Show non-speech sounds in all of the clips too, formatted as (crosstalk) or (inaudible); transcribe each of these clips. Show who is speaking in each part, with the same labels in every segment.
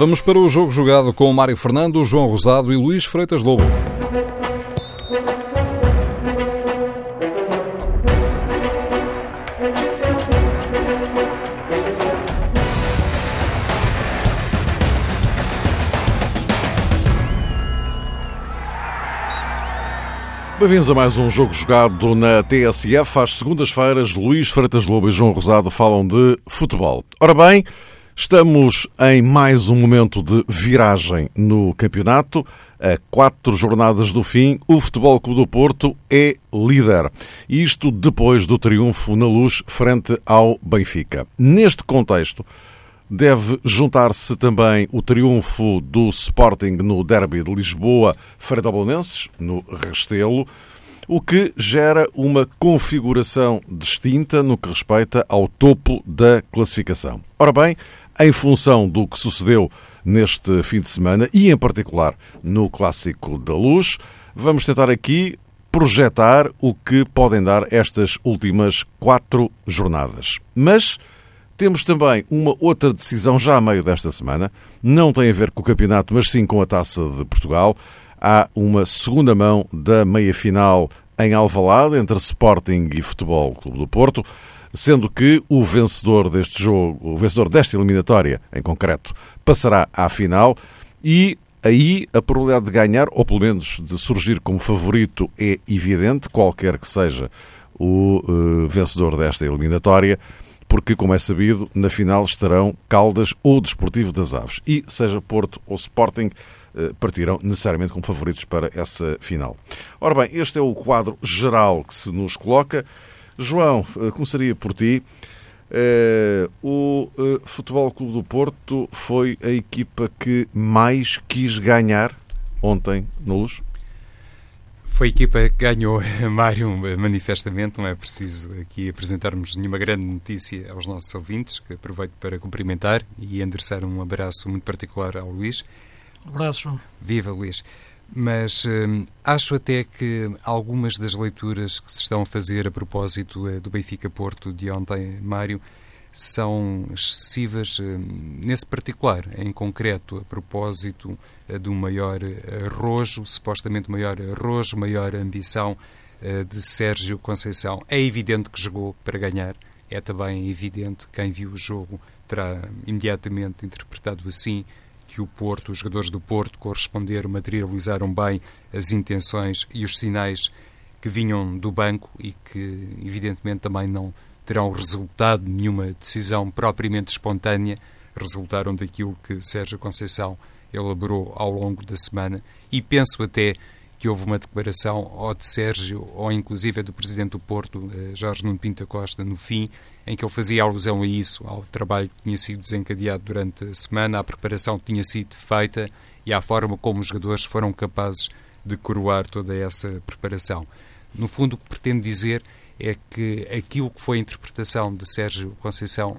Speaker 1: Vamos para o jogo jogado com Mário Fernando, João Rosado e Luís Freitas Lobo.
Speaker 2: Bem-vindos a mais um jogo jogado na TSF. Às segundas-feiras, Luís Freitas Lobo e João Rosado falam de futebol. Ora bem, estamos em mais um momento de viragem no campeonato. A quatro jornadas do fim, o Futebol Clube do Porto é líder. Isto depois do triunfo na luz frente ao Benfica. Neste contexto, deve juntar-se também o triunfo do Sporting no Derby de Lisboa frente ao Bolonenses, no Restelo, o que gera uma configuração distinta no que respeita ao topo da classificação. Ora bem, em função do que sucedeu neste fim de semana e, em particular, no Clássico da Luz, vamos tentar aqui projetar o que podem dar estas últimas quatro jornadas. Mas temos também uma outra decisão já a meio desta semana. Não tem a ver com o campeonato, mas sim com a Taça de Portugal. Há uma segunda mão da meia-final em Alvalade entre Sporting e Futebol Clube do Porto, sendo que o vencedor deste jogo, o vencedor desta eliminatória, em concreto, passará à final e aí a probabilidade de ganhar, ou pelo menos de surgir como favorito, é evidente, qualquer que seja o uh, vencedor desta eliminatória porque, como é sabido, na final estarão Caldas ou Desportivo das Aves. E, seja Porto ou Sporting, eh, partirão necessariamente como favoritos para essa final. Ora bem, este é o quadro geral que se nos coloca. João, eh, começaria por ti. Eh, o Futebol Clube do Porto foi a equipa que mais quis ganhar ontem na Luz?
Speaker 3: Foi a equipa que ganhou, (laughs) Mário, manifestamente. Não é preciso aqui apresentarmos nenhuma grande notícia aos nossos ouvintes, que aproveito para cumprimentar e endereçar um abraço muito particular ao Luís.
Speaker 4: Um abraço, João.
Speaker 3: Viva, Luís. Mas hum, acho até que algumas das leituras que se estão a fazer a propósito eh, do Benfica Porto de ontem, Mário, são excessivas eh, nesse particular, em concreto, a propósito eh, do maior arrojo, supostamente maior arrojo, maior ambição eh, de Sérgio Conceição. É evidente que jogou para ganhar, é também evidente quem viu o jogo terá imediatamente interpretado assim que o Porto, os jogadores do Porto corresponderam, materializaram bem as intenções e os sinais que vinham do banco e que evidentemente também não terão resultado nenhuma decisão propriamente espontânea, resultaram daquilo que Sérgio Conceição elaborou ao longo da semana e penso até que houve uma declaração ou de Sérgio ou inclusive do Presidente do Porto, eh, Jorge Nuno Pinta Costa, no fim, em que ele fazia alusão a isso, ao trabalho que tinha sido desencadeado durante a semana, à preparação que tinha sido feita e à forma como os jogadores foram capazes de coroar toda essa preparação. No fundo, o que pretendo dizer é que aquilo que foi a interpretação de Sérgio Conceição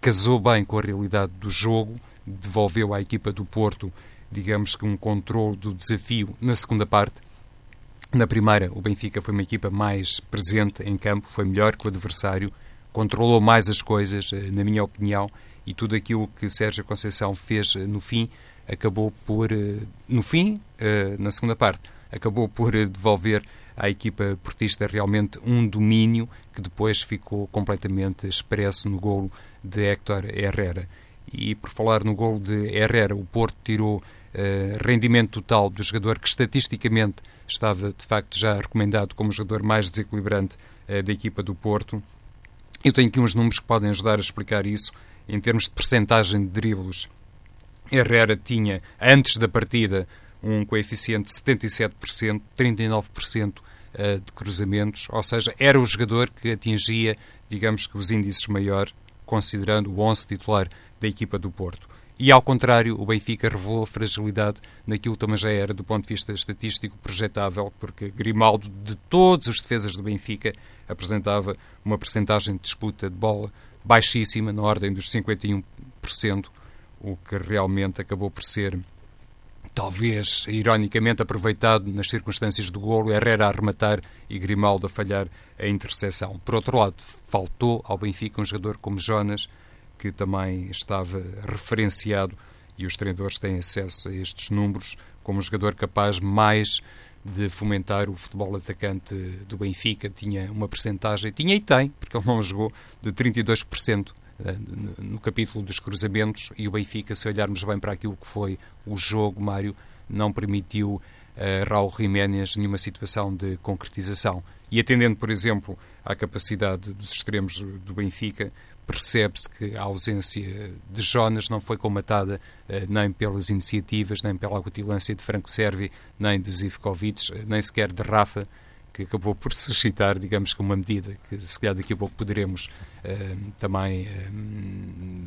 Speaker 3: casou bem com a realidade do jogo, devolveu à equipa do Porto, digamos que um controle do desafio na segunda parte. Na primeira, o Benfica foi uma equipa mais presente em campo, foi melhor que o adversário, controlou mais as coisas, eh, na minha opinião, e tudo aquilo que Sérgio Conceição fez eh, no fim acabou por, eh, no fim, na segunda parte, acabou por devolver à equipa portista realmente um domínio que depois ficou completamente expresso no golo de Héctor Herrera. E por falar no golo de Herrera, o Porto tirou rendimento total do jogador que estatisticamente estava de facto já recomendado como o jogador mais desequilibrante uh, da equipa do Porto. Eu tenho aqui uns números que podem ajudar a explicar isso. Em termos de percentagem de dribles, Herrera tinha, antes da partida, um coeficiente de 77%, 39% eh, de cruzamentos, ou seja, era o jogador que atingia, digamos que, os índices maiores, considerando o 11 titular da equipa do Porto. E ao contrário, o Benfica revelou fragilidade naquilo que também já era, do ponto de vista estatístico, projetável, porque Grimaldo, de todos os defesas do Benfica, apresentava uma percentagem de disputa de bola baixíssima, na ordem dos 51%, o que realmente acabou por ser talvez ironicamente aproveitado nas circunstâncias do golo, Herrera a arrematar e Grimaldo a falhar a interseção. Por outro lado, faltou ao Benfica um jogador como Jonas, que também estava referenciado e os treinadores têm acesso a estes números como um jogador capaz mais de fomentar o futebol atacante do Benfica. Tinha uma percentagem, tinha e tem, porque ele não jogou, de 32% eh, no capítulo dos cruzamentos e o Benfica, se olharmos bem para aquilo que foi o jogo, Mário, não permitiu a Raul Jiménez nenhuma situação de concretização. E atendendo, por exemplo, à capacidade dos extremos do Benfica, percebe-se que a ausência de Jonas não foi comatada eh, nem pelas iniciativas, nem pela acutilância de Franco Servi, nem de Zivkovic, eh, nem sequer de Rafa, que acabou por suscitar, digamos que uma medida que se calhar daqui a pouco poderemos uh, também uh,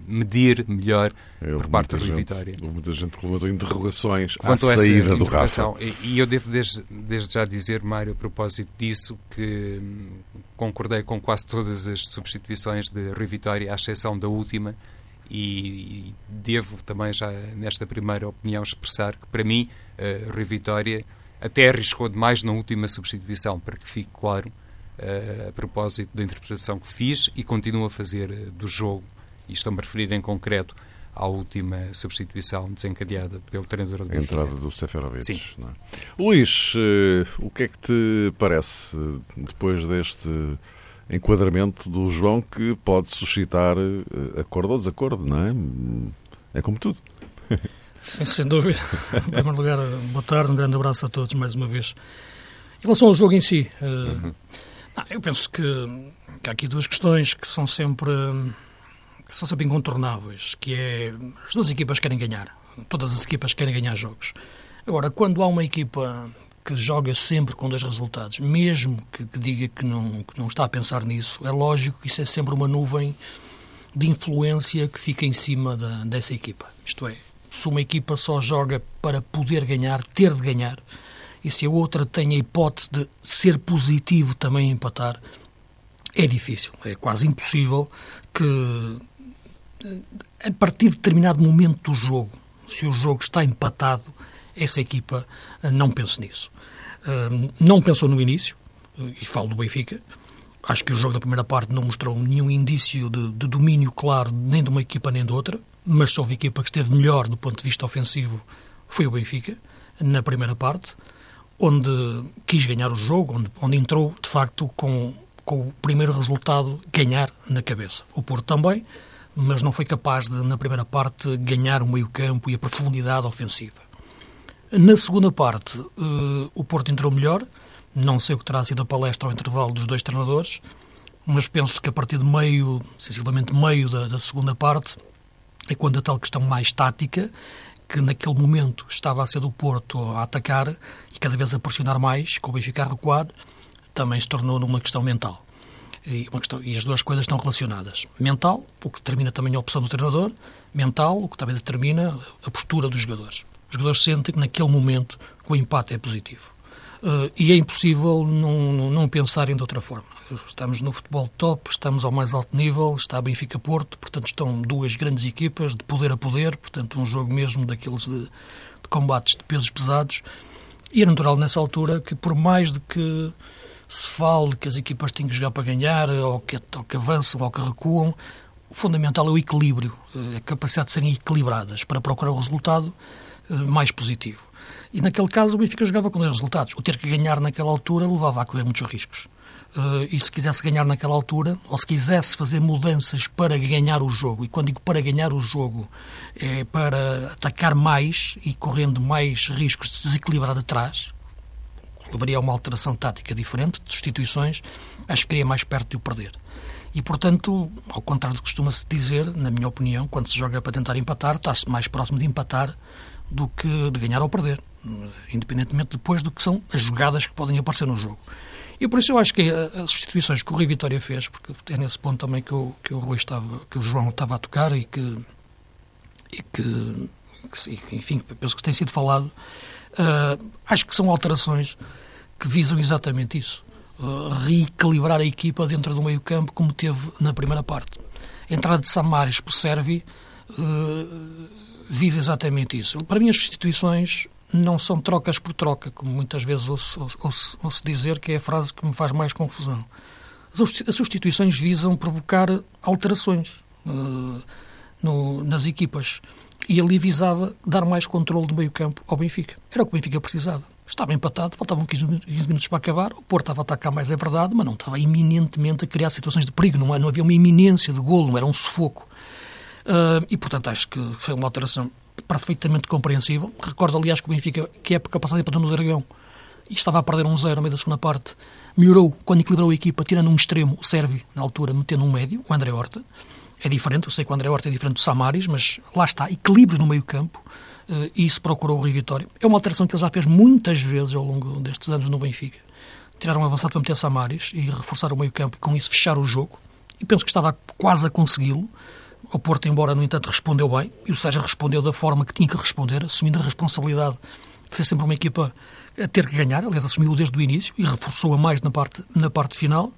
Speaker 3: medir melhor eu, por parte do Vitória.
Speaker 2: Houve muita gente que levantou interrogações quanto à saída do Rafa.
Speaker 3: E, e eu devo desde, desde, já dizer, Mário, a propósito disso, que hum, concordei com quase todas as substituições de Rui Vitória, à exceção da última, e, e devo também já nesta primeira opinião expressar que para mim uh, Rui Vitória até arriscou demais na última substituição, para que fique claro uh, a propósito da interpretação que fiz e continuo a fazer uh, do jogo, e estou-me a referir em concreto à última substituição desencadeada pelo treinador do
Speaker 2: A entrada do Seferovic.
Speaker 3: Sim.
Speaker 2: É? Luís, uh, o que é que te parece depois deste enquadramento do João que pode suscitar acordo ou desacordo, não é? É como tudo. (laughs)
Speaker 4: Sim, sem dúvida. (laughs) Em primeiro lugar, boa tarde, um grande abraço a todos mais uma vez. Em relação ao jogo em si, uhum. eu penso que, que, há aqui duas questões que são sempre, que são sempre incontornáveis, que é as duas equipas querem ganhar, todas as equipas querem ganhar jogos. Agora, quando há uma equipa que joga sempre com dois resultados, mesmo que, que diga que não, que não está a pensar nisso, é lógico que isso é sempre uma nuvem de influência que fica em cima da, dessa equipa. Isto é, se uma equipa só joga para poder ganhar, ter de ganhar, e se a outra tem a hipótese de ser positivo também empatar, é difícil, é quase impossível que a partir de determinado momento do jogo, se o jogo está empatado, essa equipa não pense nisso. Não pensou no início, e falo do Benfica, acho que o jogo da primeira parte não mostrou nenhum indício de, de domínio claro nem de uma equipa nem de outra mas só houve equipa que esteve melhor do ponto de vista ofensivo foi o Benfica, na primeira parte, onde quis ganhar o jogo, onde, onde entrou, de facto, com, com o primeiro resultado ganhar na cabeça. O Porto também, mas não foi capaz de, na primeira parte, ganhar o meio-campo e a profundidade ofensiva. Na segunda parte, uh, o Porto entrou melhor, não sei o que terá sido a palestra ao intervalo dos dois treinadores, mas penso que a partir de meio, sensivelmente meio da, da segunda parte, é quando a tal questão mais tática, que naquele momento estava a ser do Porto a atacar e cada vez a pressionar mais, com o Benfica a recuar, também se tornou numa questão mental. E, questão, e, as duas coisas estão relacionadas. Mental, o que determina também a opção do treinador, mental, o que também determina a postura dos jogadores. Os jogadores sentem que naquele momento o empate é positivo. Uh, e é impossível não, não pensarem de outra forma. Estamos no futebol top, estamos ao mais alto nível, está a Benfica Porto, portanto estão duas grandes equipas de poder a poder, portanto um jogo mesmo daqueles de, de combates de pesos pesados. E é natural nessa altura que por mais de que se fale que as equipas têm que jogar para ganhar, ou que, ou que avançam ou que recuam, o fundamental é o equilíbrio, a capacidade de serem equilibradas para procurar o resultado eh, mais positivo. E naquele caso o Benfica jogava com dois resultados. O ter que ganhar naquela altura levava a correr muitos riscos. Uh, e se quisesse ganhar naquela altura, ou se quisesse fazer mudanças para ganhar o jogo, e quando digo para ganhar o jogo, é para atacar mais e correndo mais riscos de se desequilibrar atrás, levaria a uma alteração tática diferente, de substituições, acho que mais perto de o perder. E, portanto, ao contrário do que costuma-se dizer, na minha opinião, quando se joga para tentar empatar, está-se mais próximo de empatar do que de ganhar ou perder independentemente depois do que são as jogadas que podem aparecer no jogo. E por isso eu acho que as substituições que o Rui Vitória fez, porque é nesse ponto também que o, que o Rui estava, que o João estava a tocar e que, e que, que enfim, penso que tem sido falado, uh, acho que são alterações que visam exatamente isso. Uh, reequilibrar a equipa dentro do meio campo como teve na primeira parte. A entrada de Samares por Servi uh, visa exatamente isso. Para mim as substituições não são trocas por troca, como muitas vezes ouço, ouço, ouço dizer, que é a frase que me faz mais confusão. As substituições visam provocar alterações uh, no, nas equipas. E ali visava dar mais controle do meio campo ao Benfica. Era o que o Benfica precisava. Estava empatado, faltavam 15 minutos para acabar, o Porto estava a atacar mais, é verdade, mas não estava iminentemente a criar situações de perigo, não, é, não havia uma iminência de golo, não era um sufoco. Uh, e, portanto, acho que foi uma alteração perfeitamente compreensível. Recordo, aliás, que o Benfica, que época passada para no Dragão, e estava a perder um zero no meio da segunda parte, melhorou quando equilibrou a equipa, tirando um extremo, o Sérvio, na altura, metendo um médio, o André Horta. É diferente, eu sei que o André Horta é diferente do Samaris, mas lá está, equilíbrio no meio campo, uh, e isso procurou o Rio Vitória. É uma alteração que ele já fez muitas vezes ao longo destes anos no Benfica. Tirar um avançado para meter Samaris e reforçar o meio campo e com isso fechar o jogo. E penso que estava quase a consegui-lo. O Porto, embora, no entanto, respondeu bem, e o Sérgio respondeu da forma que tinha que responder, assumindo a responsabilidade de ser sempre uma equipa a ter que ganhar, aliás, assumiu desde o início e reforçou-a mais na parte, na parte final.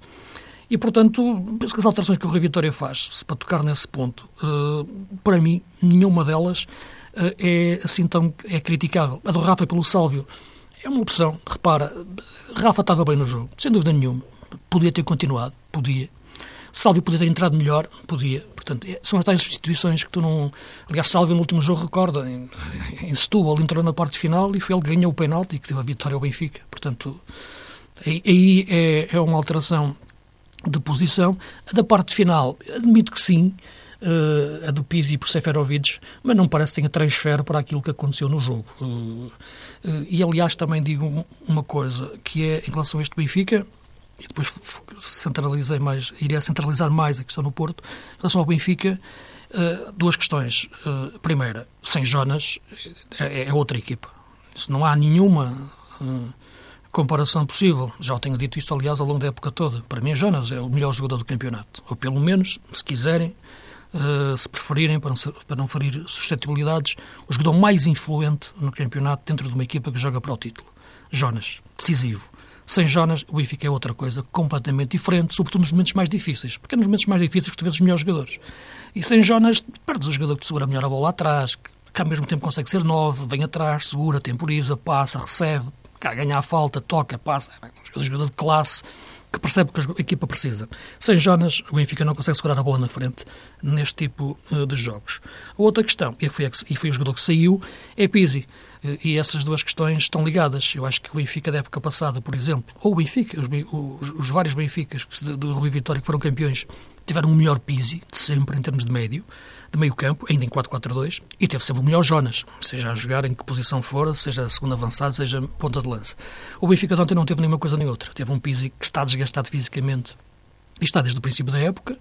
Speaker 4: E, portanto, penso que as alterações que o Rui Vitória faz, para tocar nesse ponto, uh, para mim, nenhuma delas uh, é assim tão é criticável. A do Rafa pelo Sálvio é uma opção. Repara, Rafa estava bem no jogo, sem dúvida nenhuma. Podia ter continuado, podia. Sálvio podia ter entrado melhor, podia. Portanto, é, são as tais substituições que tu não. Aliás, Sálvio no último jogo, recorda, em, em Setúbal, entrou na parte final e foi ele que ganhou o penalti que deu a vitória ao Benfica. Portanto, aí, é, é uma alteração de posição. Da parte final, admito que sim, uh, a do Pizzi por Seferovic, mas não parece que tenha transfer para aquilo que aconteceu no jogo. Uh, uh, e, aliás, também digo uma coisa, que é, em relação a este Benfica, e depois centralizei mais, iria centralizar mais a questão no Porto, em relação ao Benfica, duas questões. primeira, sem Jonas, é, é outra equipa. Se não há nenhuma comparação possível. Já tenho dito isto, aliás, ao longo da época toda. Para mim, Jonas é o melhor jogador do campeonato. Ou pelo menos, se quiserem, se preferirem, para não, para não ferir suscetibilidades, o jogador mais influente no campeonato dentro de uma equipa que joga para o título. Jonas, decisivo. Sem Jonas, o Benfica é outra coisa completamente diferente, sobretudo nos momentos mais difíceis, porque é nos momentos mais difíceis que tu vês os melhores jogadores. E sem Jonas, perdes o jogador que te segura melhor a bola atrás, que ao mesmo tempo consegue ser nove, vem atrás, segura, temporiza, passa, recebe, cá, ganha a falta, toca, passa. É um jogador de classe que percebe que a equipa precisa. Sem Jonas, o Benfica não consegue segurar a bola na frente neste tipo uh, de jogos. Outra questão, e foi, e foi o jogador que saiu, é Pizzi. E essas duas questões estão ligadas. Eu acho que o Benfica da época passada, por exemplo, ou o Benfica, os, os, os vários Benficas do Rui Vitória que foram campeões, tiveram o melhor Pizzi de sempre em termos de médio de meio campo, ainda em 4-4-2, e teve sempre o melhor Jonas, seja a jogar em que posição for, seja a segunda avançada, seja ponta de lança. O Benfica de ontem não teve nenhuma coisa nem outra. Teve um Pizzi que está desgastado fisicamente está desde o princípio da época,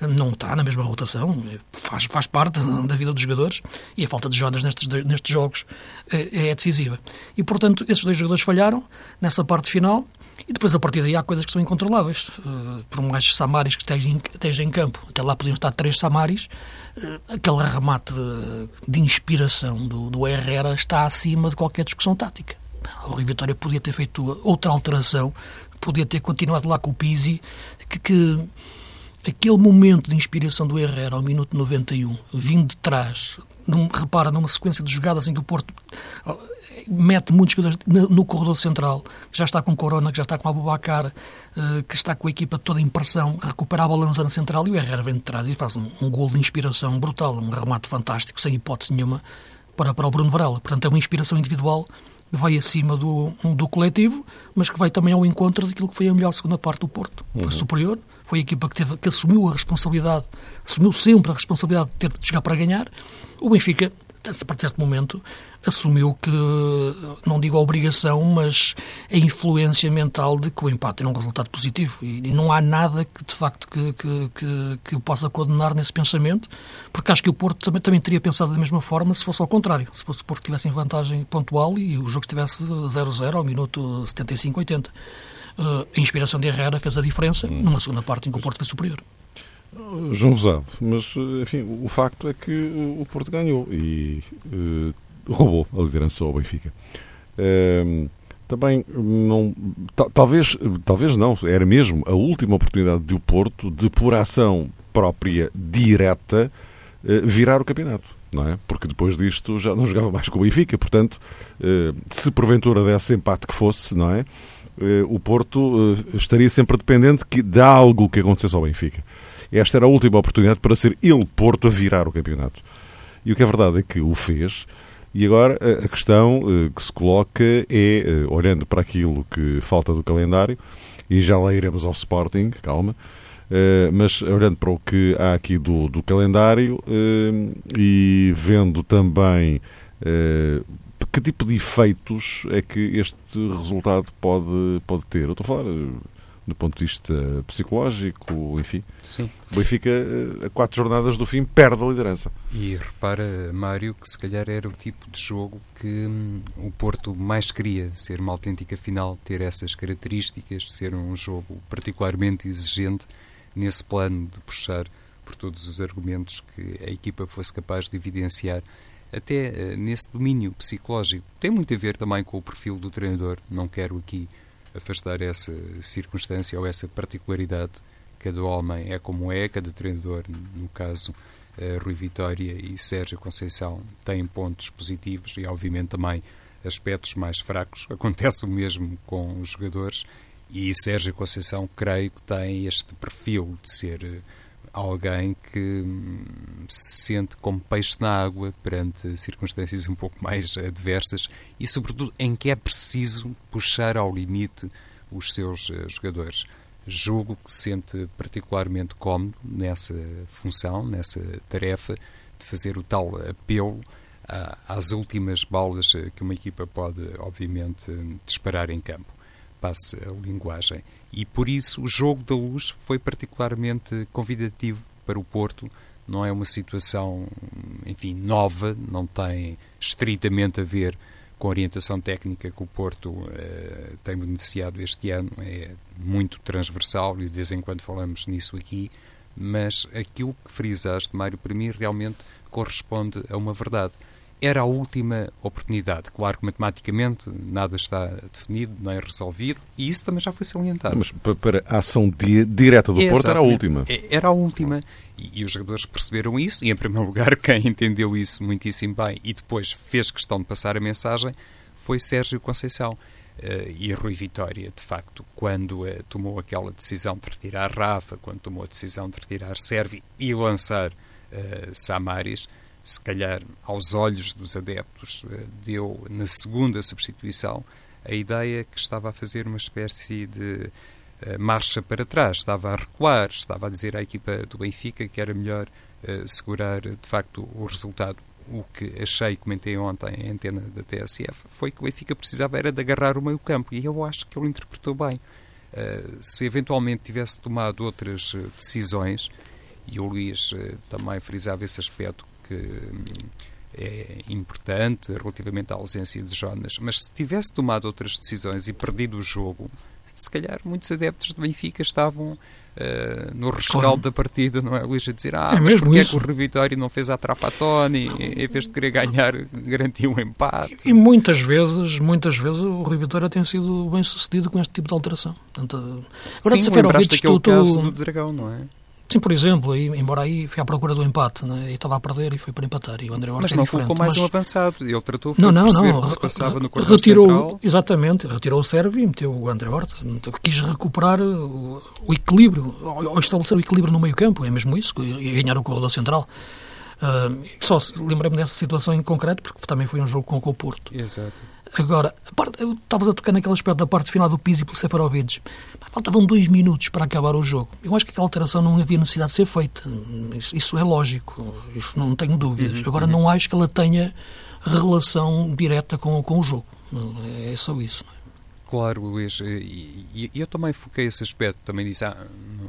Speaker 4: não está na mesma rotação, faz, faz parte da vida dos jogadores e a falta de Jonas nestes, nestes jogos é, é decisiva. E, portanto, esses dois jogadores falharam nessa parte final e depois, a partir daí, há coisas que são incontroláveis. Uh, por mais Samaris que estejam, estejam em campo, até lá podiam estar três Samaris, uh, aquele remate de, de inspiração do, do, Herrera está acima de qualquer discussão tática. O Rio Vitória podia ter feito outra alteração, podia ter continuado lá com o Pizzi, que, que aquele momento de inspiração do Herrera ao minuto 91, vindo de trás, num, repara, numa sequência de jogadas em que o Porto mete muitos jogadores no corredor central, que já está com Corona, que já está com Abubacar, eh, que está com a equipa toda em pressão, recupera a bola na central e o Herrera vem de trás e faz um, um gol de inspiração brutal, um remate fantástico, sem hipótese nenhuma, para, para o Bruno Varela. Portanto, é uma inspiração individual vai acima do, do coletivo, mas que vai também ao encontro daquilo que foi a melhor segunda parte do Porto. Foi uhum. superior, foi a equipa que, teve, que assumiu a responsabilidade, assumiu sempre a responsabilidade de ter de chegar para ganhar. O Benfica, a partir de certo momento, assumiu que, não digo a obrigação, mas a influência mental de que o empate era um resultado positivo. E, e não há nada que, de facto, que, que, que, que o possa condenar nesse pensamento, porque acho que o Porto também, também teria pensado da mesma forma se fosse ao contrário. Se fosse o Porto que tivesse em vantagem pontual e o jogo estivesse 0-0 ao minuto 75, 80. Uh, a inspiração de Herrera fez a diferença hum. numa segunda parte em que o Porto foi superior.
Speaker 2: João Rosado, mas enfim, o facto é que o Porto ganhou e uh, roubou a liderança ao Benfica. Uh, também não, talvez, talvez não, era mesmo a última oportunidade do Porto de, por ação própria, direta, uh, virar o campeonato. Não é? Porque depois disto já não jogava mais com o Benfica, portanto, se porventura desse empate que fosse, não é? o Porto estaria sempre dependente de algo que acontecesse ao Benfica. Esta era a última oportunidade para ser ele, Porto, a virar o campeonato. E o que é verdade é que o fez. E agora a questão que se coloca é, olhando para aquilo que falta do calendário, e já lá iremos ao Sporting, calma, mas olhando para o que há aqui do, do calendário e vendo também que tipo de efeitos é que este resultado pode, pode ter? Eu estou a falar eh, do ponto de vista psicológico, enfim.
Speaker 3: Sim.
Speaker 2: O Benfica, eh, a quatro jornadas do fim, perde a liderança.
Speaker 3: E repara, Mário, que se calhar era o tipo de jogo que hum, o Porto mais queria, ser uma autêntica final, ter essas características, ser um jogo particularmente exigente nesse plano de puxar por todos os argumentos que a equipa fosse capaz de evidenciar até uh, nesse domínio psicológico. Tem muito a ver também com o perfil do treinador. Não quero aqui afastar essa circunstância ou essa particularidade. Cada homem é como é, cada treinador, no caso uh, Rui Vitória e Sérgio Conceição, têm pontos positivos e, obviamente, também aspectos mais fracos. (laughs) Acontece o mesmo com os jogadores e Sérgio Conceição, creio que tem este perfil de ser uh, alguém que hum, se sente como peixe na água perante circunstâncias um pouco mais adversas e, sobretudo, em que é preciso puxar ao limite os seus eh, jogadores. Julgo que se sente particularmente cómodo nessa função, nessa tarefa de fazer o tal apelo às últimas bolas eh, que uma equipa pode, obviamente, disparar em campo. Passe a linguagem. E por isso o jogo da luz foi particularmente convidativo para o Porto. Não é uma situação, enfim, nova, não tem estritamente a ver com a orientação técnica que o Porto uh, tem beneficiado este ano. É muito transversal e de vez em quando falamos nisso aqui. Mas aquilo que frisaste, Mário, para mim realmente corresponde a uma verdade era a última oportunidade. Claro que matematicamente nada está definido nem resolvido e isso também já foi salientado.
Speaker 2: Mas para a ação di direta do Porto era a última.
Speaker 3: É, era a última e, e, os jogadores perceberam isso e, em primeiro (laughs) lugar, quem entendeu isso muitíssimo bem e depois fez questão de passar a mensagem foi Sérgio Conceição. Uh, e Rui Vitória, de facto, quando uh, tomou aquela decisão de retirar Rafa, quando tomou a decisão de retirar Servi e lançar uh, Samaris, se calhar aos olhos dos adeptos, eh, deu na segunda substituição a ideia que estava a fazer uma espécie de eh, marcha para trás, estava a recuar, estava a dizer à equipa do Benfica que era melhor uh, segurar de facto o resultado. O que achei, comentei ontem em antena da TSF, foi que o Benfica precisava era de agarrar o meio campo e eu acho que ele interpretou bem. Uh, se eventualmente tivesse tomado outras decisões, e o Luís uh, também frisava esse aspecto, que hum, é importante relativamente à ausência de Jonas, mas se tivesse tomado outras decisões e perdido o jogo, se calhar muitos adeptos de Benfica estavam Uh, no rescaldo claro. da partida, não é, Luís, a dizer ah, é mas porque isso. é que o Revitório não fez a Trapatoni em vez de querer ganhar, garantiu um empate?
Speaker 4: E, e muitas vezes, muitas vezes o Revitório tem sido bem sucedido com este tipo de alteração. Portanto,
Speaker 3: agora Sim, lembraste aquele caso do Dragão, não é?
Speaker 4: Sim, por exemplo, aí, embora aí foi à procura do empate, né? e estava a perder e foi para empatar. E o André Horta
Speaker 3: mas
Speaker 4: é
Speaker 3: não
Speaker 4: colocou
Speaker 3: mais
Speaker 4: mas...
Speaker 3: um avançado. Ele tratou de não, não, não. o que se passava no corredor
Speaker 4: retirou,
Speaker 3: central.
Speaker 4: Exatamente, retirou o Sérvio e meteu o André Horta. Quis recuperar o, o equilíbrio, ou, estabelecer o equilíbrio no meio campo, é mesmo isso, e ganhar o corredor central. Uh, só lembrei-me dessa situação em concreto, porque também foi um jogo com o Porto.
Speaker 3: Exato.
Speaker 4: Agora, estavas a tocar naquele aspecto da parte final do Pizzi pelo Seferovic. Faltavam dois minutos para acabar o jogo. Eu acho que aquela alteração não havia necessidade de ser feita. Isso, isso é lógico, isso não tenho dúvidas. Uhum, Agora, uhum. não acho que ela tenha relação direta com, com o jogo. É só isso. É?
Speaker 3: Claro, Luís, e, eu também foquei esse aspecto, também disse, ah,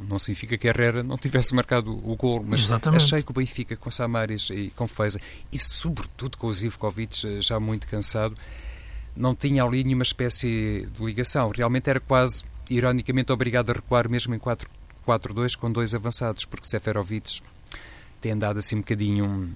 Speaker 3: não significa que a Herrera não tivesse marcado o gol, mas
Speaker 4: Exatamente.
Speaker 3: achei que o Benfica com Samaris e com Feza, e sobretudo com o Zivkovic eh, já muito cansado, não tinha ali nenhuma espécie de ligação. Realmente era quase, ironicamente, obrigado a recuar mesmo em 4-2 com dois avançados, porque Seferovic tem andado assim um bocadinho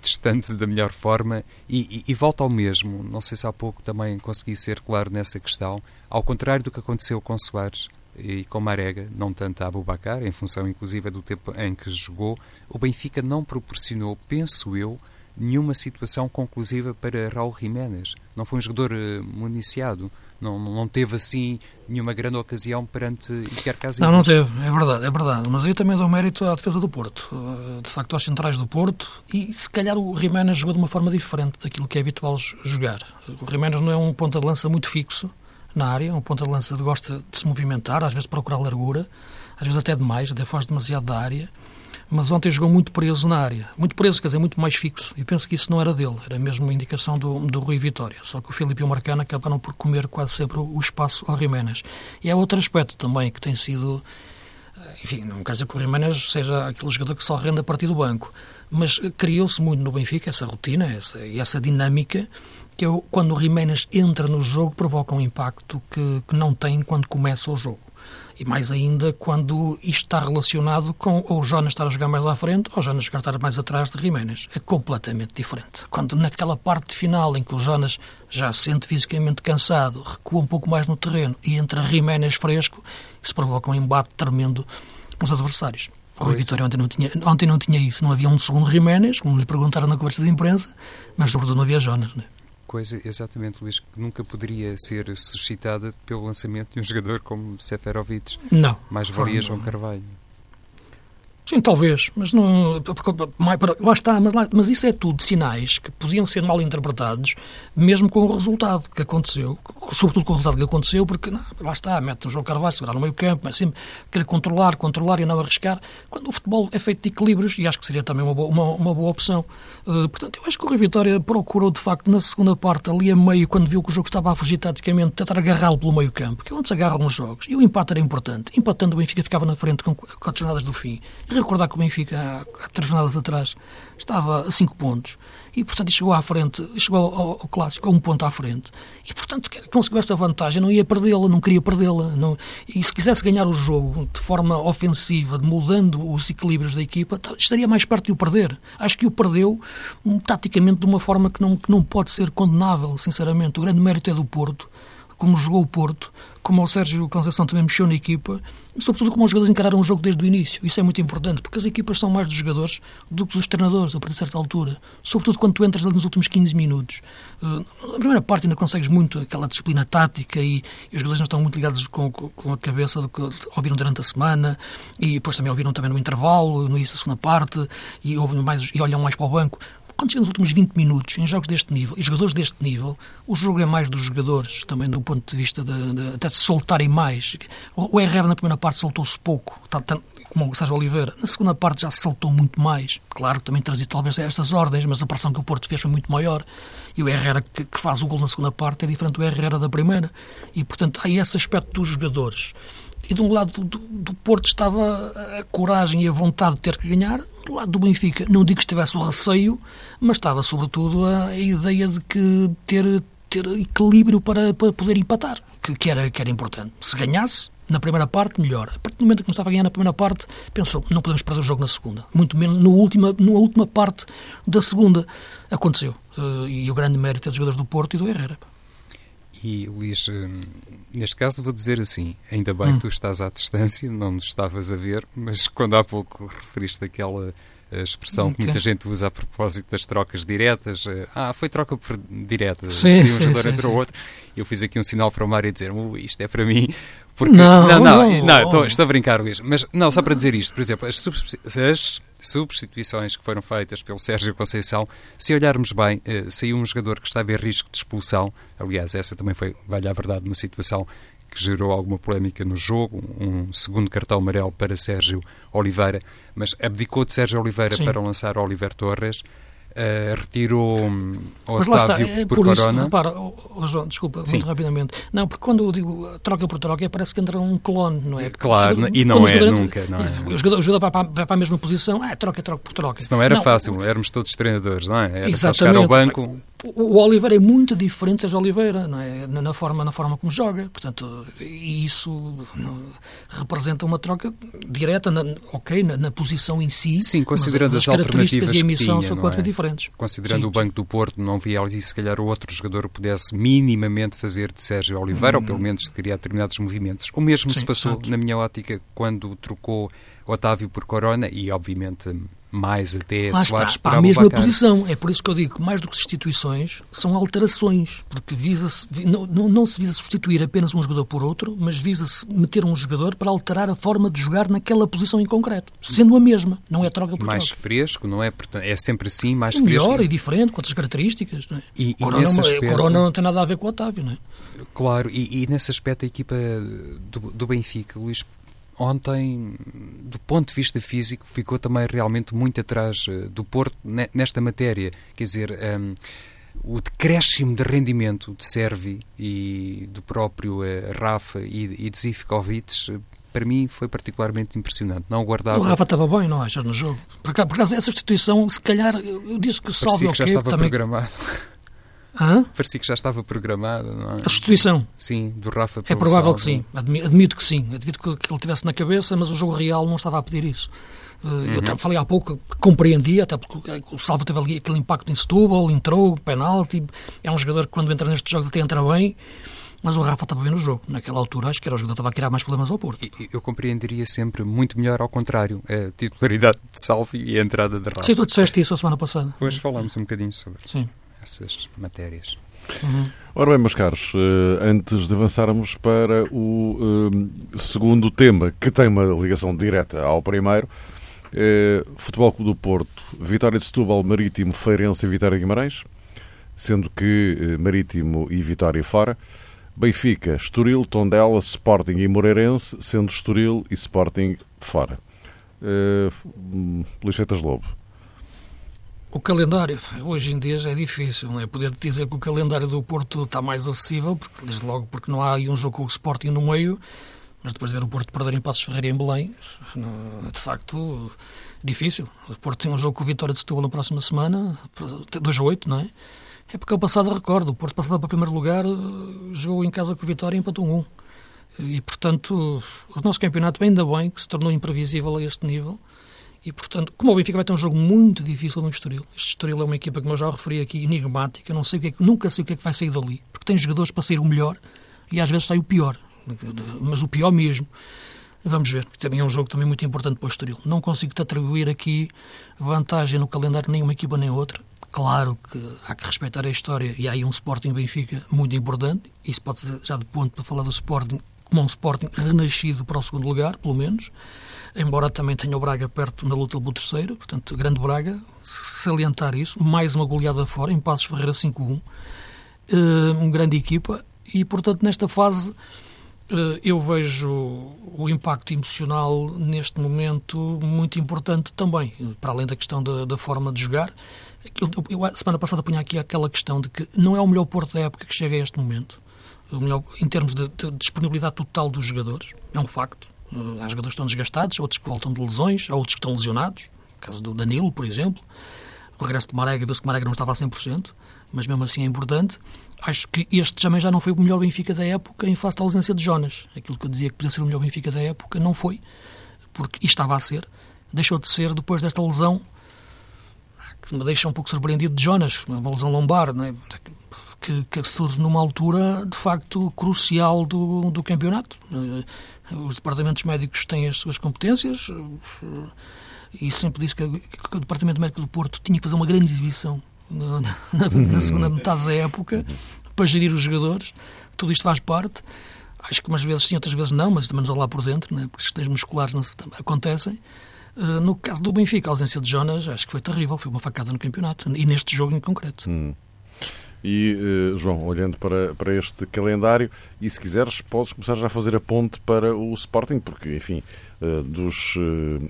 Speaker 3: distante da melhor forma e, e, e, volta ao mesmo. Não sei se há pouco também consegui ser claro nessa questão. Ao contrário do que aconteceu com Soares e com Marega, não tanto a Abubacar, em função inclusive do tempo em que jogou, o Benfica não proporcionou, penso eu, nenhuma situação conclusiva para Raul Jiménez. Não foi um jogador uh, municiado. Não, não teve assim nenhuma grande ocasião perante Iker Casillas.
Speaker 4: Não, não teve, é verdade, é verdade. Mas eu também dou mérito à defesa do Porto. Eh, de facto, aos centrais do Porto. E se calhar o Jiménez jogou de uma forma diferente daquilo que é habitual jogar. O Jiménez não é um ponta de lança muito fixo na área, é um ponta de lança que gosta de se movimentar, às vezes procurar largura, às vezes até demais, até foge demasiado da área mas ontem jogou muito preso na área. Muito preso, quer dizer, muito mais fixo. E penso que isso não era dele, era mesmo uma indicação do, do Rui Vitória. Só que o Filipe e o Marcano acabaram por comer quase sempre o espaço ao Jiménez. E há outro aspecto também que tem sido. Eh, enfim, não quer dizer que o Jiménez seja aquele jogador que só rende a partir do banco, mas criou-se muito no Benfica essa rotina essa, e essa dinâmica que eu, quando o Jiménez entra no jogo provoca um impacto que, que não tem quando começa o jogo. E mais ainda quando isto está relacionado com o Jonas estar a jogar mais à frente ou o Jonas estar mais atrás de Jiménez. É completamente diferente. Quando naquela parte final em que o Jonas já se sente fisicamente cansado, recua um pouco mais no terreno e entra Jiménez fresco, isso provoca um embate tremendo com os adversários. O Rui Vitória ontem não, tinha, ontem não tinha isso. Não havia um segundo Jiménez, como lhe perguntaram na conversa de imprensa, mas sobretudo não havia Jonas. Né?
Speaker 3: Coisa, exatamente, Luís, que nunca poderia ser suscitada pelo lançamento de um jogador como Seferovic.
Speaker 4: Não.
Speaker 3: Mais valia João Carvalho.
Speaker 4: Sim, talvez, mas não. Lá está, mas, lá, mas isso é tudo sinais que podiam ser mal interpretados, mesmo com o resultado que aconteceu, sobretudo com o resultado que aconteceu, porque não, lá está, mete o João Carvalho, segurar no meio campo, mas sempre querer controlar, controlar e não arriscar, quando o futebol é feito de equilíbrios, e acho que seria também uma boa, uma, uma boa opção. Uh, portanto, eu acho que o Rui Vitória procurou, de facto, na segunda parte, ali a meio, quando viu que o jogo estava a fugir taticamente, tentar agarrá-lo pelo meio campo, que é onde se agarram os jogos, e o empate era importante. Empatando, o Benfica ficava na frente com quatro jornadas do fim recordar que o Benfica, há três jornadas atrás, estava a cinco pontos e, portanto, chegou à frente, chegou ao, ao clássico a um ponto à frente e, portanto, conseguiu essa vantagem, não ia perdê-la, não queria perdê-la. E se quisesse ganhar o jogo de forma ofensiva, mudando os equilíbrios da equipa, estaria mais perto de o perder. Acho que o perdeu um, taticamente de uma forma que não, que não pode ser condenável, sinceramente. O grande mérito é do Porto como jogou o Porto, como o Sérgio Conceição também mexeu na equipa, e sobretudo como os jogadores encararam o jogo desde o início. Isso é muito importante, porque as equipas são mais dos jogadores do que dos treinadores, a partir de certa altura. Sobretudo quando tu entras nos últimos 15 minutos. Uh, na primeira parte ainda consegues muito aquela disciplina tática e, e os jogadores não estão muito ligados com, com a cabeça do que ouviram durante a semana e depois também ouviram também no intervalo, no início da segunda parte, e, ouvem mais, e olham mais para o banco. Quando chega nos últimos 20 minutos, em jogos deste nível, e jogadores deste nível, o jogo é mais dos jogadores, também do ponto de vista de, de até de soltarem mais. O, o Herrera na primeira parte soltou-se pouco, tá, tá, como o Sérgio Oliveira. Na segunda parte já se soltou muito mais. Claro, também trazia talvez estas ordens, mas a pressão que o Porto fez foi muito maior. E o Herrera que, que faz o gol na segunda parte é diferente do Herrera da primeira. E, portanto, há esse aspecto dos jogadores e de um lado do, do, Porto estava a coragem e a vontade de ter que ganhar, do lado do Benfica, não digo que estivesse o receio, mas estava sobretudo a, a ideia de que ter, ter equilíbrio para, para poder empatar, que, que, era, que era importante. Se ganhasse, na primeira parte, melhor. A partir do momento que não estava a ganhar na primeira parte, pensou, não podemos perder o jogo na segunda. Muito menos no última, na última parte da segunda. Aconteceu. Uh, e o grande mérito é dos jogadores do Porto e do Herrera.
Speaker 3: E, Luís, hum, neste caso vou dizer assim, ainda bem hum. que tu estás à distância, não nos estavas a ver, mas (laughs) quando há pouco referiste aquela eh, expressão que muita gente usa a propósito das trocas diretas. Eh, ah, foi troca por direta, sim, sim, um sim, jogador entre o outro. Eu fiz aqui um sinal para o Mário dizer, uh, isto é para mim. Porque,
Speaker 4: não,
Speaker 3: não, não, não, não estou, estou, a brincar, Luís. Mas não, só para dizer isto, por exemplo, as, as substituições que foram feitas pelo Sérgio Conceição, se olharmos bem, eh, saiu um jogador que estava em risco de expulsão. Aliás, essa também foi, vale a verdade, uma situação que gerou alguma polémica no jogo, um segundo cartão amarelo para Sérgio Oliveira, mas abdicou de Sérgio Oliveira Sim. para lançar Oliver Torres. Uh, retirou um, o Mas Otávio está, é por, por isso, Corona.
Speaker 4: Repara, oh, oh, João, desculpa, Sim. muito rapidamente. Não, porque quando eu digo troca por troca, parece que entra um clone, não é?
Speaker 3: Porque claro, jogador, e não é jogador, nunca. Não é.
Speaker 4: O jogador, o jogador vai, para, vai para a mesma posição, ah, troca, troca por troca.
Speaker 3: Se não era não, fácil, éramos todos treinadores, não é? Era Exatamente. só chegar ao banco
Speaker 4: o Oliveira é muito diferente de Oliveira, não é? na, forma, na forma como joga. Portanto, isso representa uma troca direta, na, ok, na, na, posição em si.
Speaker 3: Sim, considerando as, as alternativas
Speaker 4: e a emissão
Speaker 3: tinha,
Speaker 4: são quatro é? diferentes.
Speaker 3: Considerando Sim. o Banco do Porto, não via ali se calhar o outro jogador pudesse minimamente fazer de Sérgio Oliveira, hum. ou pelo menos criar determinados movimentos. O mesmo Sim, se passou, na minha ótica, quando trocou Otávio por Corona e, obviamente, mais até
Speaker 4: Lá
Speaker 3: Soares
Speaker 4: está,
Speaker 3: para
Speaker 4: a mesma
Speaker 3: Abubacar.
Speaker 4: posição. É por isso que eu digo que mais do que substituições são alterações, porque visa não, não, não se visa substituir apenas um jogador por outro, mas visa-se meter um jogador para alterar a forma de jogar naquela posição em concreto, sendo a mesma, não é troca por
Speaker 3: mais
Speaker 4: troca.
Speaker 3: fresco, não é? É sempre assim, mais fresco.
Speaker 4: Melhor e diferente, com outras características. Não é?
Speaker 3: E- e
Speaker 4: Corona,
Speaker 3: nesse
Speaker 4: não-
Speaker 3: aspecto-
Speaker 4: Corona não tem nada a ver com o Otávio, não é?
Speaker 3: Claro, e, e nesse aspecto a equipa do, do Benfica, Luís, ontem, do ponto de vista físico, ficou também realmente muito atrás eh, do Porto ne- nesta matéria. Quer dizer, ehm, o decréscimo de rendimento de Servi e do próprio eh, Rafa e, e de Zivkovic, eh, para mim foi particularmente impressionante. Não aguardava.
Speaker 4: O Rafa estava bem, não achas, no jogo? Por acaso, essa substituição, se calhar, eu disse que o Salve
Speaker 3: que já estava
Speaker 4: também...
Speaker 3: programado. (laughs)
Speaker 4: Hã?
Speaker 3: Parecia que já estava programado, não é?
Speaker 4: A substituição?
Speaker 3: Sim, do Rafa
Speaker 4: É
Speaker 3: pelo
Speaker 4: provável que
Speaker 3: Salve.
Speaker 4: sim, Admi- admito que sim, admito que que ele tivesse na cabeça, mas o jogo real não estava a pedir isso. Uh,
Speaker 3: Uhum.
Speaker 4: Eu até falei há pouco, que compreendia, até porque o Salvo teve ali aquele impacto em Setúbal, entrou, penalti, é um jogador que quando entra nestes jogos até entra bem, mas o Rafa estava bem no jogo. Naquela altura acho que era o jogador que estava a criar mais problemas ao Porto.
Speaker 3: E- Eu compreenderia sempre muito melhor ao contrário a titularidade de Salvi e a entrada de Rafa.
Speaker 4: Sim, tu disseste isso a semana passada.
Speaker 3: Depois falamos um bocadinho sobre
Speaker 4: Sim.
Speaker 3: Essas matérias.
Speaker 2: Ora bem, meus caros, eh, antes de avançarmos para o eh, segundo tema, que tem uma ligação direta ao primeiro, eh, Futebol Clube do Porto, Vitória de Setúbal, Marítimo, Feirense e Vitória Guimarães, sendo que Marítimo e Vitória fora, Benfica, Estoril, Tondela, Sporting e Moreirense, sendo Estoril e Sporting fora. Eh, hum, Luís Feitas Lobo.
Speaker 4: O calendário, hoje em dia já é difícil, não é? Poder dizer que o calendário do Porto está mais acessível, porque, desde logo porque não há aí um jogo com o Sporting no meio, mas depois de ver o Porto perder em Passos Ferreira em Belém, de facto difícil. O Porto tem um jogo com o Vitória de Setúbal na próxima semana, 2 a 8, não é? É porque é o passado recordo, o Porto passado para o primeiro lugar, jogou em casa com o Vitória e empatou um 1. E, portanto, o nosso campeonato, ainda bem que se tornou imprevisível a este nível. E, portanto, como o Benfica vai ter um jogo muito difícil no Estoril. Este Estoril é uma equipa, como eu já referi aqui, enigmática. Não sei o que é que, nunca sei o que é que vai sair dali. Porque tem jogadores para sair o melhor e às vezes sai o pior. Mas o pior mesmo. Vamos ver. Também é um jogo também muito importante para o Estoril. Não consigo te atribuir aqui vantagem no calendário nem uma equipa nem outra. Claro que há que respeitar a história e há aí um Sporting Benfica muito importante. Isso pode ser já de ponto para falar do Sporting como um Sporting renascido para o segundo lugar, pelo menos embora também tenha o Braga perto na luta pelo terceiro, portanto, grande Braga, salientar isso, mais uma goleada fora, em Passos Ferreira 5-1, eh, uma grande equipa, e portanto, nesta fase, eh, eu vejo o impacto emocional neste momento muito importante também, para além da questão da, da forma de jogar. Eu, eu, a semana passada punha aqui aquela questão de que não é o melhor Porto da época que chega a este momento, melhor, em termos de, de disponibilidade total dos jogadores, é um facto. Há jogadores que estão desgastados, outros que voltam de lesões, há outros que estão lesionados. No caso do Danilo, por exemplo. O regresso de Marega, viu-se que Marega não estava a 100%, mas mesmo assim é importante. Acho que este também já não foi o melhor Benfica da época em face da ausência de Jonas. Aquilo que eu dizia que podia ser o melhor Benfica da época não foi, porque e estava a ser. Deixou de ser depois desta lesão que me deixa um pouco surpreendido de Jonas, uma lesão lombar, é? que, que surge numa altura de facto crucial do, do campeonato. Os departamentos médicos têm as suas competências e sempre disse que, que o Departamento Médico do Porto tinha que fazer uma grande exibição na, na, na segunda metade da época para gerir os jogadores. Tudo isto faz parte. Acho que umas vezes sim, outras vezes não, mas também não lá por dentro, né? porque questões musculares não acontecem. Uh, no caso do Benfica, a ausência de Jonas, acho que foi terrível, foi uma facada no campeonato e neste jogo em concreto.
Speaker 2: Hum. E, uh, João, olhando para, para este calendário, e se quiseres, podes começar já a fazer a ponte para o Sporting, porque, enfim, uh, dos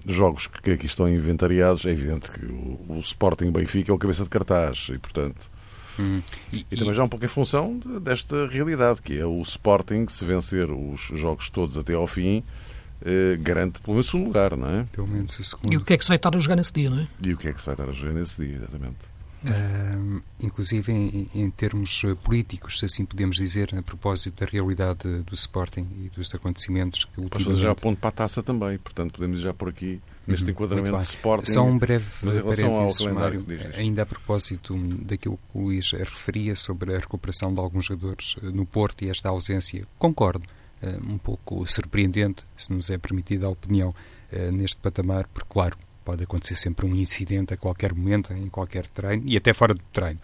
Speaker 2: jogos que aqui estão inventariados, é evidente que o, o Sporting Benfica é o cabeça de cartaz e, portanto.
Speaker 3: Hum.
Speaker 2: E, e, também já um pouco em função desta realidade, que é o Sporting, se vencer os jogos todos até ao fim, eh, garante pelo menos o segundo lugar, não é?
Speaker 3: Pelo menos o segundo.
Speaker 4: E o que é que se vai estar a jogar nesse dia, não é?
Speaker 2: E o que é que se vai estar a jogar nesse dia, exatamente?
Speaker 3: Uh, inclusive em, em, termos políticos, se assim podemos dizer, a propósito da realidade do Sporting e dos acontecimentos que
Speaker 2: Podes fazer já ponto para a taça também, portanto podemos já por aqui neste uhum, enquadramento de Sporting.
Speaker 3: Só um breve
Speaker 2: calendário,
Speaker 3: Mário, ainda a propósito daquilo que o Luís referia sobre a recuperação de alguns jogadores no Porto e esta ausência, concordo. Um pouco surpreendente, se nos é permitida a opinião neste patamar, porque, claro, pode acontecer sempre um incidente a qualquer momento, em qualquer treino e até fora do treino.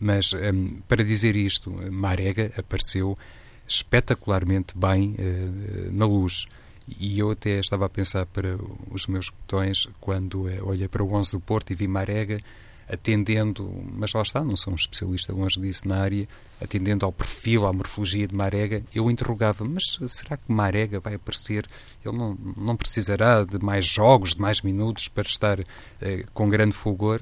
Speaker 3: Mas um, para dizer isto, Marega apareceu espetacularmente bem na luz. E eu até estava a pensar para os meus botões quando olhei para o 11 do Porto e vi Marega atendendo, mas lá está, não sou um especialista longe disso na área, atendendo ao perfil, à morfologia de Marega, eu interrogava, mas será que Marega vai aparecer? Ele não, não precisará de mais jogos, de mais minutos para estar eh, com grande fulgor?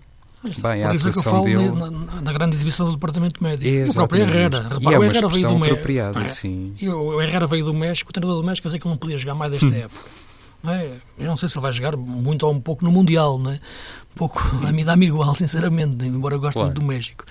Speaker 4: Bem, a atuação dele... Na, na, grande exibição do Departamento Médico. É, o próprio Herrera. Repara, e é
Speaker 3: uma o Herrera veio do México. É? Sim.
Speaker 4: E o Herrera veio do México, o treinador do México quer dizer que ele não podia jogar mais esta (laughs) época. Não é? Eu não sei se ele vai jogar muito ou um pouco no Mundial, não é? Um pouco, a mim dá-me igual, (laughs) sinceramente, embora eu goste claro. muito do México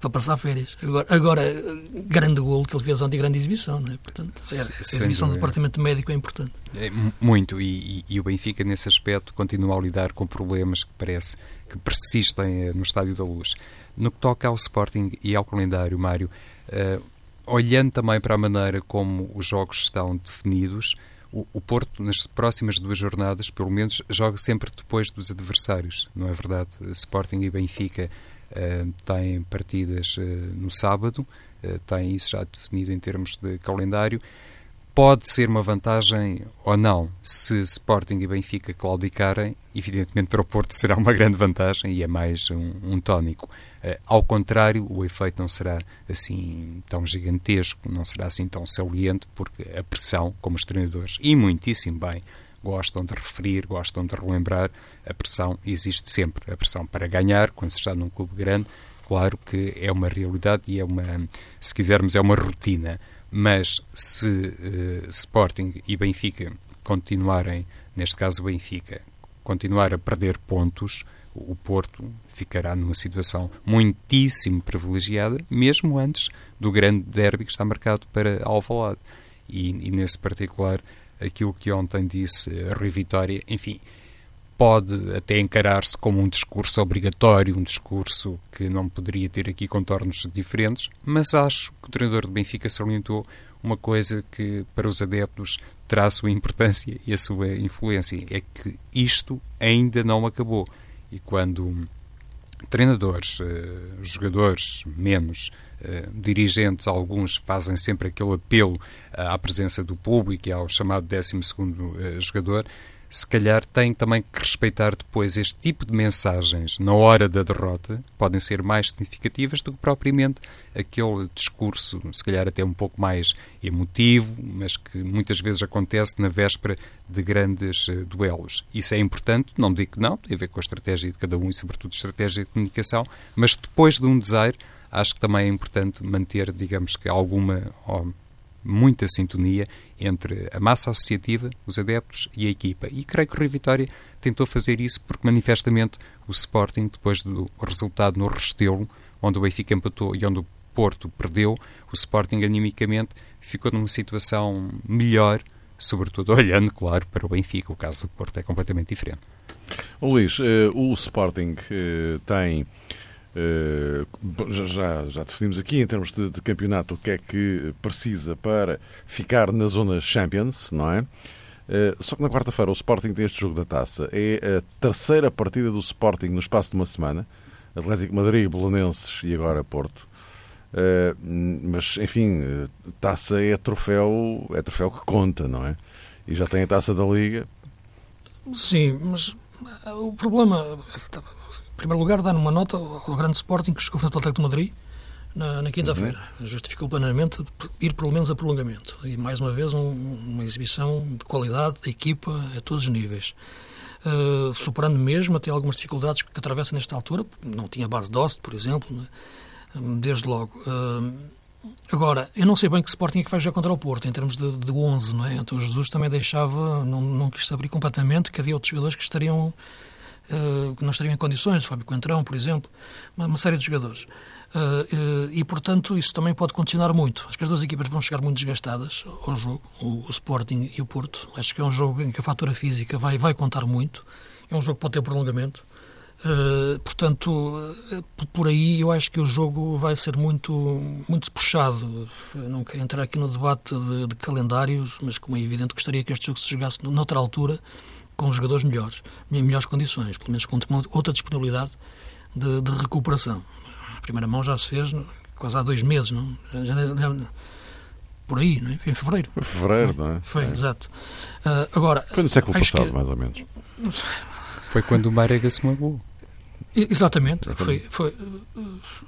Speaker 4: para passar férias. Agora, agora grande golo que ele fez ontem, grande exibição, não é? Portanto, é, a exibição do departamento médico é importante.
Speaker 3: É, muito, e, e, e, o Benfica, nesse aspecto, continua a lidar com problemas que parece que persistem eh, no Estádio da Luz. No que toca ao Sporting e ao calendário, Mário, uh, olhando também para a maneira como os jogos estão definidos, o, o, Porto, nas próximas duas jornadas, pelo menos, joga sempre depois dos adversários, não é verdade? Sporting e Benfica uh, têm partidas uh, no sábado, uh, têm isso já definido em termos de calendário. Pode ser uma vantagem ou não. Se Sporting e Benfica claudicarem, evidentemente para o Porto será uma grande vantagem e é mais um, um tónico. Uh, ao contrário, o efeito não será assim tão gigantesco, não será assim tão saliente, porque a pressão, como os treinadores, e muitíssimo bem, gostam de referir, gostam de relembrar, a pressão existe sempre. A pressão para ganhar, quando se está num clube grande, claro que é uma realidade e é uma, se quisermos, é uma rotina. Mas se uh, Sporting e Benfica continuarem, neste caso Benfica, continuar a perder pontos, o Porto ficará numa situação muitíssimo privilegiada, mesmo antes do grande derby que está marcado para Alvalade. E, e nesse particular, aquilo que ontem disse a Rui Vitória, enfim, pode até encarar-se como um discurso obrigatório, um discurso que não poderia ter aqui contornos diferentes, mas acho que o treinador do Benfica salientou uma coisa que para os adeptos terá a sua importância e a sua influência, é que isto ainda não acabou. E quando treinadores, eh, jogadores menos, eh, dirigentes, alguns fazem sempre aquele apelo à presença do público e ao chamado 12 eh, jogador, se calhar tem também que respeitar depois este tipo de mensagens na hora da derrota, podem ser mais significativas do que propriamente aquele discurso, se calhar até um pouco mais emotivo, mas que muitas vezes acontece na véspera de grandes uh, duelos. Isso é importante, não digo que não, tem a ver com a estratégia de cada um e, sobretudo, estratégia de comunicação, mas depois de um desaire, acho que também é importante manter, digamos que, alguma. Oh, muita sintonia entre a massa associativa, os adeptos e a equipa. E creio que o Rio Vitória tentou fazer isso porque, manifestamente, o Sporting, depois do resultado no Restelo, onde o Benfica empatou e onde o Porto perdeu, o Sporting, animicamente, ficou numa situação melhor, sobretudo olhando, claro, para o Benfica. O caso do Porto é completamente diferente.
Speaker 2: Luís, eh, o Sporting eh, tem já, já definimos aqui em termos de, de, campeonato o que é que precisa para ficar na zona Champions, não é? Uh, só que na quarta-feira o Sporting tem este jogo da taça. É a terceira partida do Sporting no espaço de uma semana. Atlético Madrid, Bolonenses e agora Porto. Uh, mas, enfim, taça é troféu, é troféu que conta, não é? E já tem a taça da Liga.
Speaker 4: Sim, mas o problema em primeiro lugar, dar uma nota ao grande Sporting que chegou frente ao Atlético de Madrid na, na quinta-feira. Uhum. Justificou plenamente ir pelo menos a prolongamento. E, mais uma vez, um, uma exibição de qualidade da equipa a todos os níveis. Uh, superando mesmo até algumas dificuldades que atravessa nesta altura. Não tinha base de Oste, por exemplo, né? desde logo. Uh, agora, eu não sei bem que Sporting é que vai jogar contra o Porto, em termos de, de 11, não é? Então Jesus também deixava, não, não quis abrir completamente, que havia outros jogadores que estariam que não estariam em condições, Fábio Coentrão, por exemplo, uma, uma série de jogadores. Uh, uh, e, portanto, isso também pode condicionar muito. Acho que as duas equipas vão chegar muito desgastadas ao jogo, o, o, Sporting e o Porto. Acho que é um jogo em que a fatura física vai, vai contar muito. É um jogo que pode ter prolongamento. Uh, portanto, por aí eu acho que o jogo vai ser muito, muito puxado. Eu não quero entrar aqui no debate de, de, calendários, mas como é evidente, gostaria que este jogo se jogasse noutra altura, com jogadores melhores, em melhores condições, pelo menos com outra disponibilidade de, de recuperação. A primeira mão já se fez quase há dois meses, não? Já, já, por aí, não é? Foi em fevereiro.
Speaker 2: Foi fevereiro, não é?
Speaker 4: Foi, é. exato. Uh, agora,
Speaker 2: foi no século passado, que... mais ou menos.
Speaker 3: Foi quando o Marega se magoou.
Speaker 4: Exatamente. Foi, foi,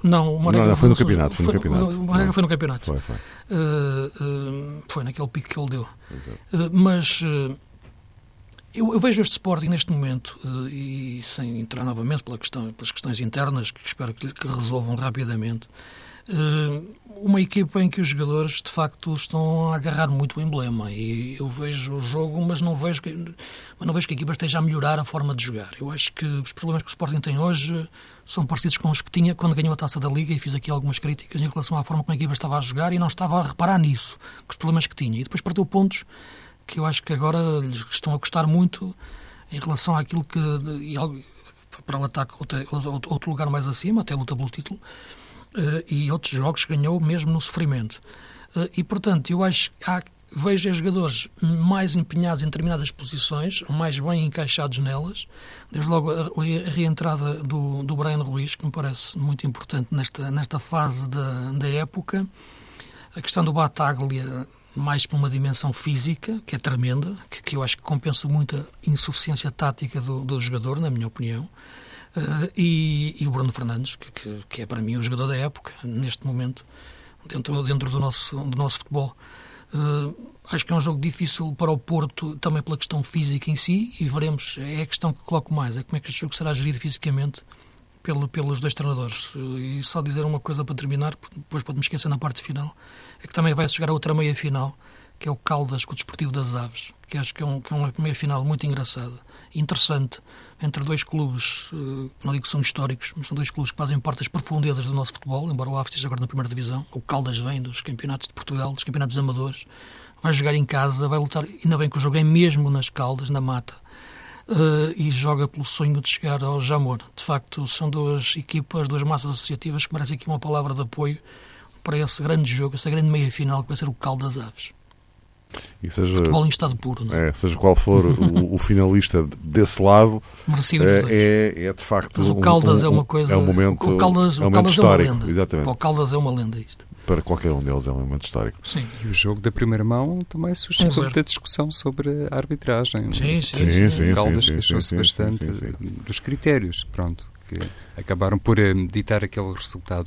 Speaker 4: não, o
Speaker 2: Marega não, não, foi no campeonato. Foi, no campeonato.
Speaker 4: O Marega foi no campeonato.
Speaker 2: Foi, foi.
Speaker 4: Uh, uh, foi naquele pico que ele deu. Uh, mas eu, eu, vejo este Sporting neste momento, e sem entrar novamente pela questão, pelas questões internas, que espero que, que resolvam rapidamente, eh, uma equipa em que os jogadores de facto estão a agarrar muito o emblema e eu vejo o jogo, mas não vejo que, mas não vejo que a equipa esteja a melhorar a forma de jogar. Eu acho que os problemas que o Sporting tem hoje são parecidos com os que tinha quando ganhou a taça da Liga e fiz aqui algumas críticas em relação à forma como a equipa estava a jogar e não estava a reparar nisso, com os problemas que tinha. E depois perdeu pontos que eu acho que agora lhes estão a custar muito em relação àquilo que. E, para o ataque, outro, lugar mais acima, até luta pelo título uh, e outros jogos ganhou mesmo no sofrimento. Uh, e, portanto, eu acho que há, vejo jogadores mais empenhados em determinadas posições, mais bem encaixados nelas. Desde logo a, a reentrada do, do Brian Ruiz, que me parece muito importante nesta, nesta fase da, da época. A questão do Bataglia, mais por uma dimensão física, que é tremenda, que, que eu acho que compensa muito a insuficiência tática do, do jogador, na minha opinião. Uh, e, e, o Bruno Fernandes, que, que, que, é para mim o jogador da época, neste momento, dentro, dentro do, nosso, do nosso futebol. Uh, acho que é um jogo difícil para o Porto, também pela questão física em si, e veremos, é a questão que coloco mais, é como é que este jogo será gerido fisicamente pelo, pelos dois treinadores. E só dizer uma coisa para terminar, depois pode-me esquecer na parte final, é que também vai chegar a outra meia-final, que é o Caldas com o Desportivo das Aves, que acho que é, um, que é uma meia-final muito engraçada, interessante, entre dois clubes, eh, não digo que são históricos, mas são dois clubes que fazem parte das profundezas do nosso futebol, embora o Aves esteja agora na primeira divisão. O Caldas vem dos campeonatos de Portugal, dos campeonatos amadores. Vai jogar em casa, vai lutar, ainda bem que o jogo é mesmo nas Caldas, na mata, uh, e joga pelo sonho de chegar ao Jamor. De facto, são duas equipas, duas massas associativas que merecem aqui uma palavra de apoio para esse grande jogo, essa grande meia-final que vai ser o Caldas Aves.
Speaker 2: E seja,
Speaker 4: Futebol em estado puro, não é?
Speaker 2: é seja qual for o, o, finalista desse lado, é, é, é, de facto.
Speaker 4: Mas o Caldas um, um, é uma coisa.
Speaker 2: É um momento,
Speaker 4: o Caldas,
Speaker 2: é um momento histórico.
Speaker 4: É uma lenda.
Speaker 2: Exatamente.
Speaker 4: Para o Caldas é uma lenda isto.
Speaker 2: Para qualquer um deles é um momento histórico.
Speaker 3: Sim. E o jogo da primeira mão também suscitou muita discussão sobre a arbitragem.
Speaker 4: Sim, sim. sim,
Speaker 2: sim,
Speaker 3: o Caldas queixou-se bastante dos critérios. Pronto que acabaram por uh, ditar aquele resultado.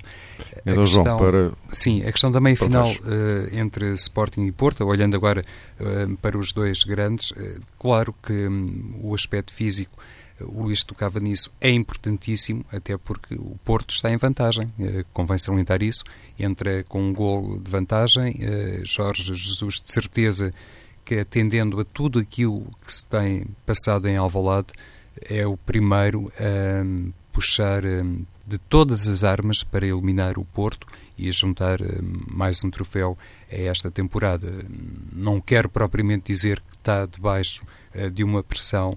Speaker 2: Então, questão, João, para...
Speaker 3: Sim, a questão da meia final uh, entre Sporting e Porto, olhando agora uh, para os dois grandes, claro que um, o aspecto físico o Luís tocava nisso, é importantíssimo, até porque o Porto está em vantagem, convém salientar isso, entra com um golo de vantagem, Jorge Jesus de certeza que atendendo a tudo aquilo que se tem passado em Alvalade, é o primeiro a hum, puxar hum, de todas as armas para eliminar o Porto e juntar hum, mais um troféu a esta temporada. Não quero propriamente dizer que está debaixo uh, de uma pressão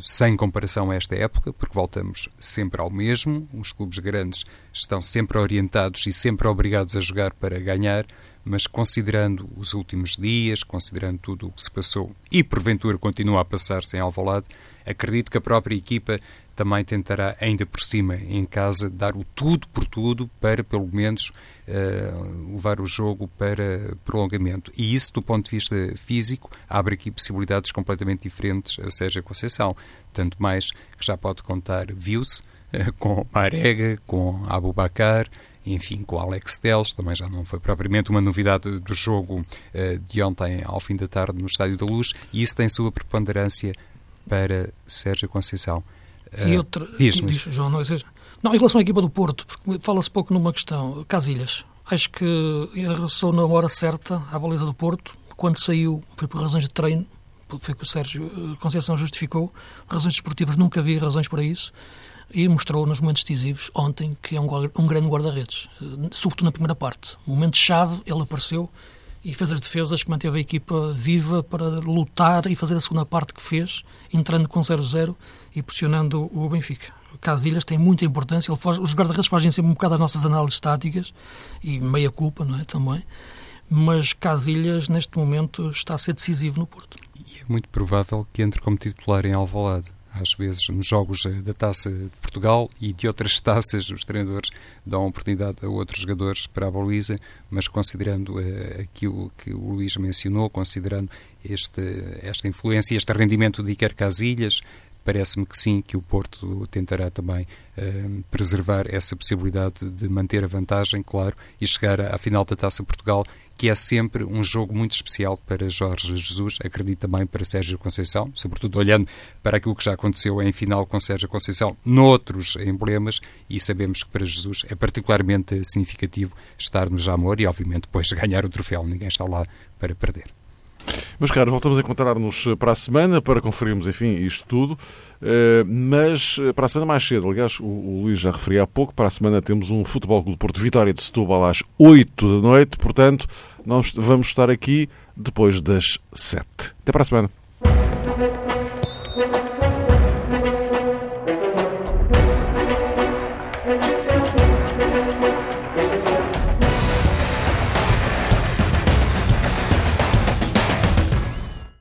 Speaker 3: sem comparação a esta época, porque voltamos sempre ao mesmo. Os clubes grandes estão sempre orientados e sempre obrigados a jogar para ganhar, mas considerando os últimos dias, considerando tudo o que se passou e porventura continua a passar-se em Alvalade, acredito que a própria equipa também tentará, ainda por cima, em casa, dar o tudo por tudo para, pelo menos, uh, levar o jogo para prolongamento. E isso, do ponto de vista físico, abre aqui possibilidades completamente diferentes a Sérgio Conceição. Tanto mais que já pode contar, viu-se, uh, com Marega, com Abu Bakar, enfim, com Alex Teles, também já não foi propriamente uma novidade do jogo uh, de ontem ao fim da tarde no Estádio da Luz, e isso tem sua preponderância para Sérgio Conceição.
Speaker 4: E uh, outra, diz, diz João, não, é não, em relação à equipa do Porto, porque fala-se pouco numa questão, Casilhas. Acho que regressou na hora certa à baliza do Porto, quando saiu, foi por razões de treino, foi que o Sérgio eh, Conceição justificou, razões desportivas, nunca havia razões para isso, e mostrou nos momentos decisivos ontem que é um, um grande guarda-redes, eh, sobretudo na primeira parte. No momento chave, ele apareceu e fez as defesas que manteve a equipa viva para lutar e fazer a segunda parte que fez, entrando com 0-0 e pressionando o Benfica. Casilhas tem muita importância, faz, os guarda-redes fazem sempre um bocado as nossas análises táticas e meia culpa, não é, também, mas Casilhas neste momento está a ser decisivo no Porto.
Speaker 3: E é muito provável que entre como titular em Alvalade às vezes nos jogos eh, da Taça de Portugal e de outras (laughs) taças os treinadores dão oportunidade a outros jogadores para a baliza, mas considerando uh, aquilo que o Luís mencionou, considerando este, esta influência, este rendimento de Iker Casilhas, parece-me que sim, que o Porto tentará também uh, preservar essa possibilidade de manter a vantagem, claro, e chegar à final da Taça Portugal que é sempre um jogo muito especial para Jorge Jesus, acredito também para Sérgio Conceição, sobretudo olhando para aquilo que já aconteceu em final com Sérgio Conceição noutros emblemas, e sabemos que para Jesus é particularmente significativo estar no Jamor e, obviamente, depois ganhar o troféu. Ninguém está lá para perder.
Speaker 2: Meus caros, voltamos a encontrar-nos para a semana para conferirmos, enfim, isto tudo. Eh, mas eh, para a semana mais cedo, aliás, o Luís já referia há pouco, para a semana temos um Futebol Clube Porto Vitória de Setúbal às 8 da noite, portanto, nós vamos estar aqui depois das 7. Até para a semana.